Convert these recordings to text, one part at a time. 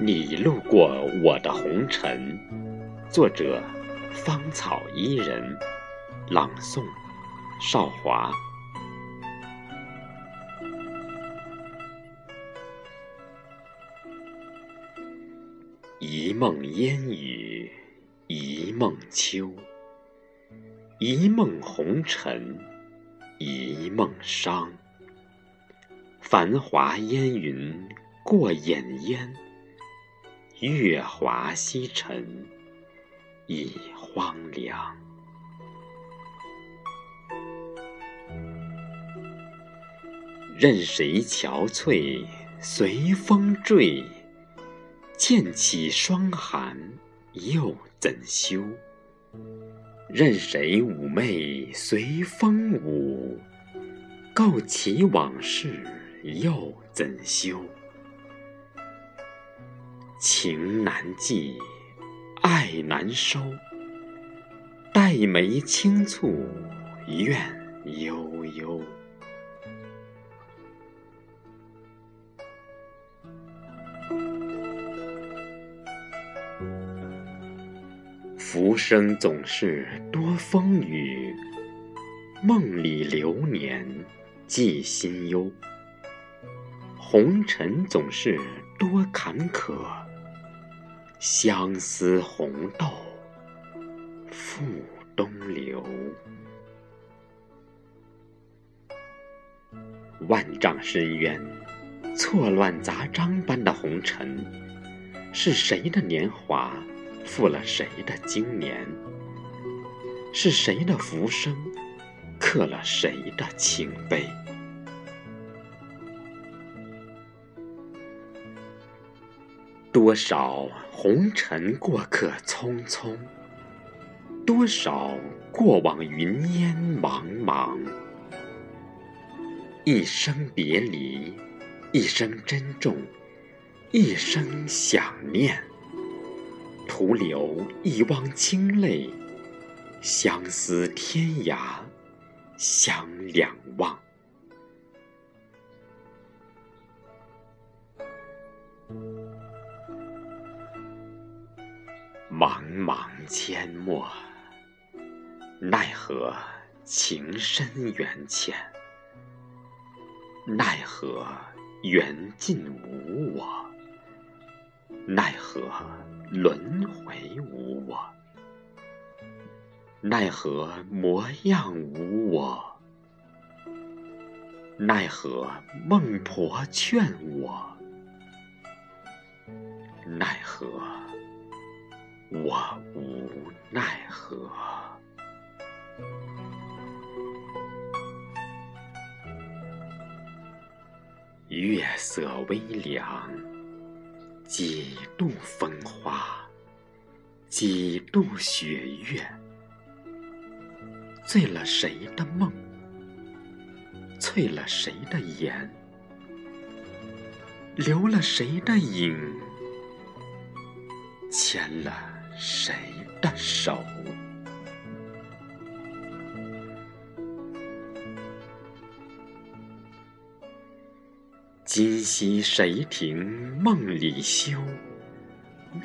你路过我的红尘，作者：芳草伊人，朗诵：少华。一梦烟雨，一梦秋，一梦红尘，一梦伤。繁华烟云过眼烟。月华西沉，已荒凉。任谁憔悴，随风坠。剑起霜寒，又怎休？任谁妩媚，随风舞。构起往事，又怎休？情难寄，爱难收。黛眉轻蹙，怨悠悠。浮生总是多风雨，梦里流年寄心忧。红尘总是多坎坷。相思红豆付东流，万丈深渊，错乱杂章般的红尘，是谁的年华负了谁的经年？是谁的浮生刻了谁的情碑？多少红尘过客匆匆，多少过往云烟茫茫。一生别离，一生珍重，一生想念，徒留一汪清泪，相思天涯，相两望。茫茫阡陌，奈何情深缘浅？奈何缘尽无我？奈何轮回无我？奈何模样无我？奈何孟婆劝我？奈何？我无奈何。月色微凉，几度风花，几度雪月，醉了谁的梦？醉了谁的眼？留了谁的影？牵了。谁的手？今夕谁停梦里休？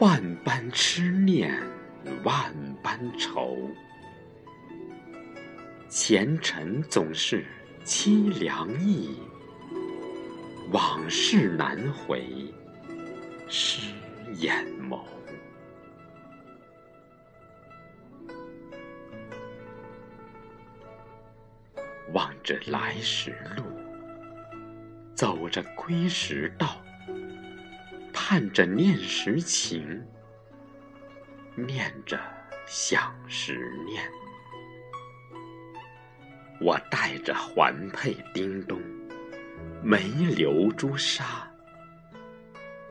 万般痴念，万般愁。前尘总是凄凉意，往事难回，湿眼眸。望着来时路，走着归时道，看着念时情，念着想时念。我带着环佩叮咚，眉流朱砂，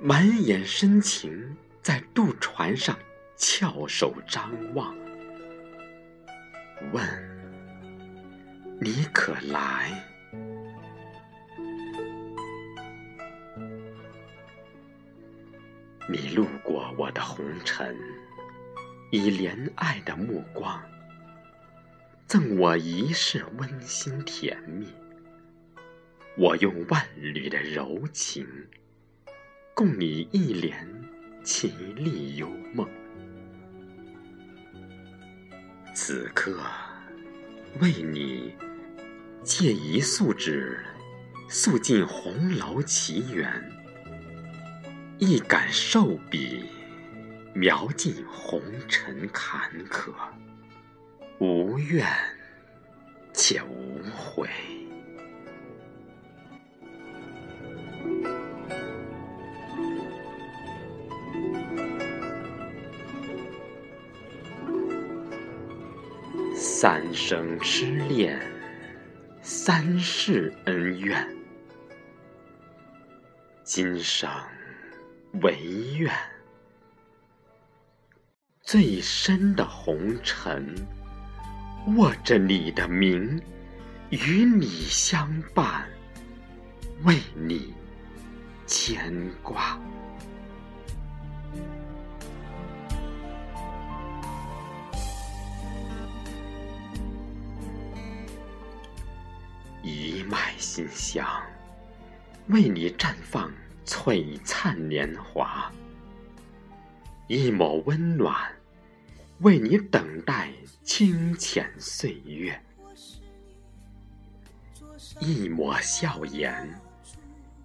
满眼深情，在渡船上翘首张望，问。你可来？你路过我的红尘，以怜爱的目光，赠我一世温馨甜蜜。我用万缕的柔情，共你一帘绮丽幽梦。此刻，为你借一素纸，诉尽红楼奇缘；一杆瘦笔，描尽红尘坎坷。无怨且无悔。三生痴恋，三世恩怨，今生唯愿最深的红尘，握着你的名，与你相伴，为你牵挂。一脉馨香，为你绽放璀璨年华；一抹温暖，为你等待清浅岁月；一抹笑颜，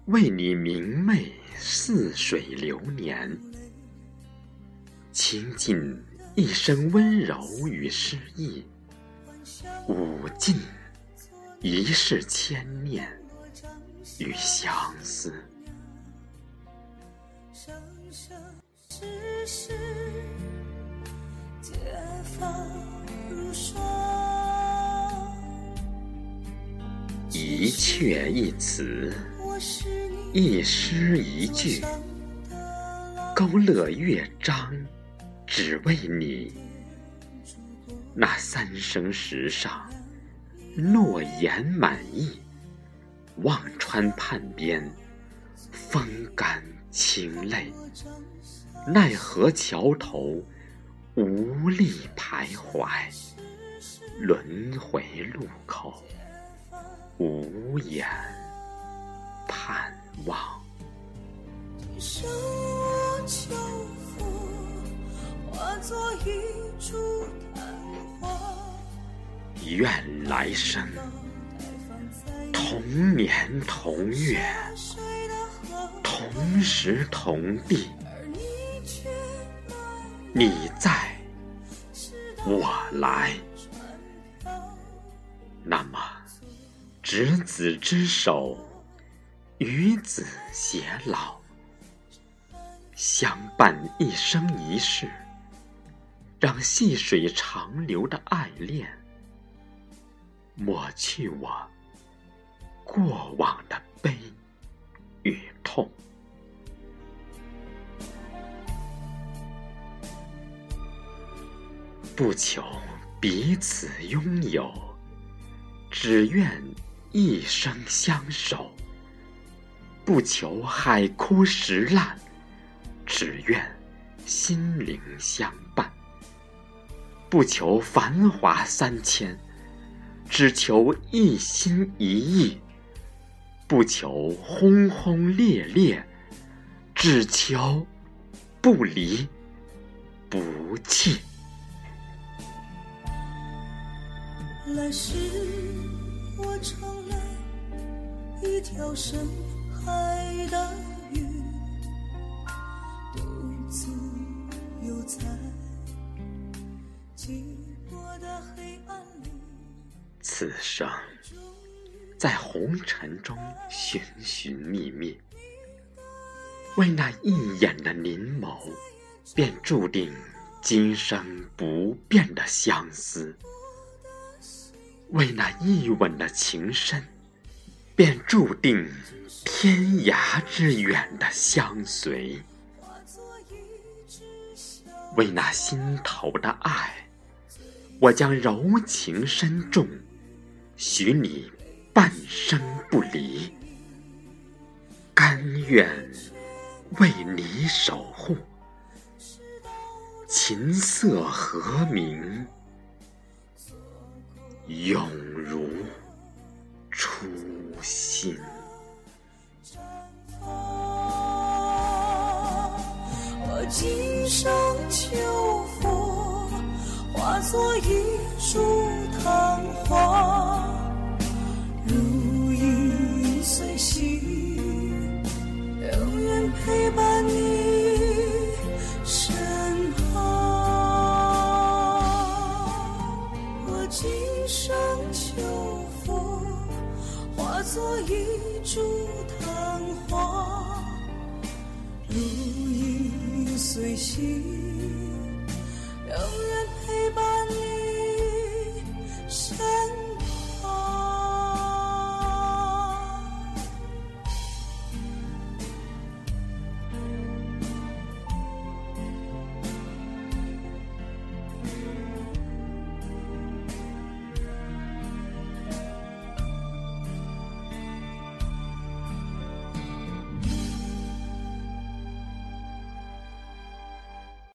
为你明媚似水流年。倾尽一生温柔与诗意，舞尽。一世牵念与相思，生生世世一阙一词，一诗一句，勾勒乐章，只为你。那三生石上。诺言满意，忘川畔边，风干情泪。奈何桥头，无力徘徊。轮回路口，无言盼望。愿来生同年同月，同时同地，你在，我来。那么，执子之手，与子偕老，相伴一生一世，让细水长流的爱恋。抹去我过往的不求彼此拥有，只愿一生相守；不求海枯石烂，只愿心灵相伴；不求繁华三千。只求一心一意，不求轰轰烈烈，只求不离不弃。来时我成了一条深海的鱼，独自游在寂寞的黑暗里。此生，在红尘中寻寻觅觅，为那一眼的凝眸，便注定今生不变的相思；为那一吻的情深，便注定天涯之远的相随；为那心头的爱，我将柔情深重。许你半生不离，甘愿为你守护。琴瑟和鸣，永如初心。我今生求佛，化作一株昙花，如影随形，永远陪伴做一株昙花。如影随形，永远。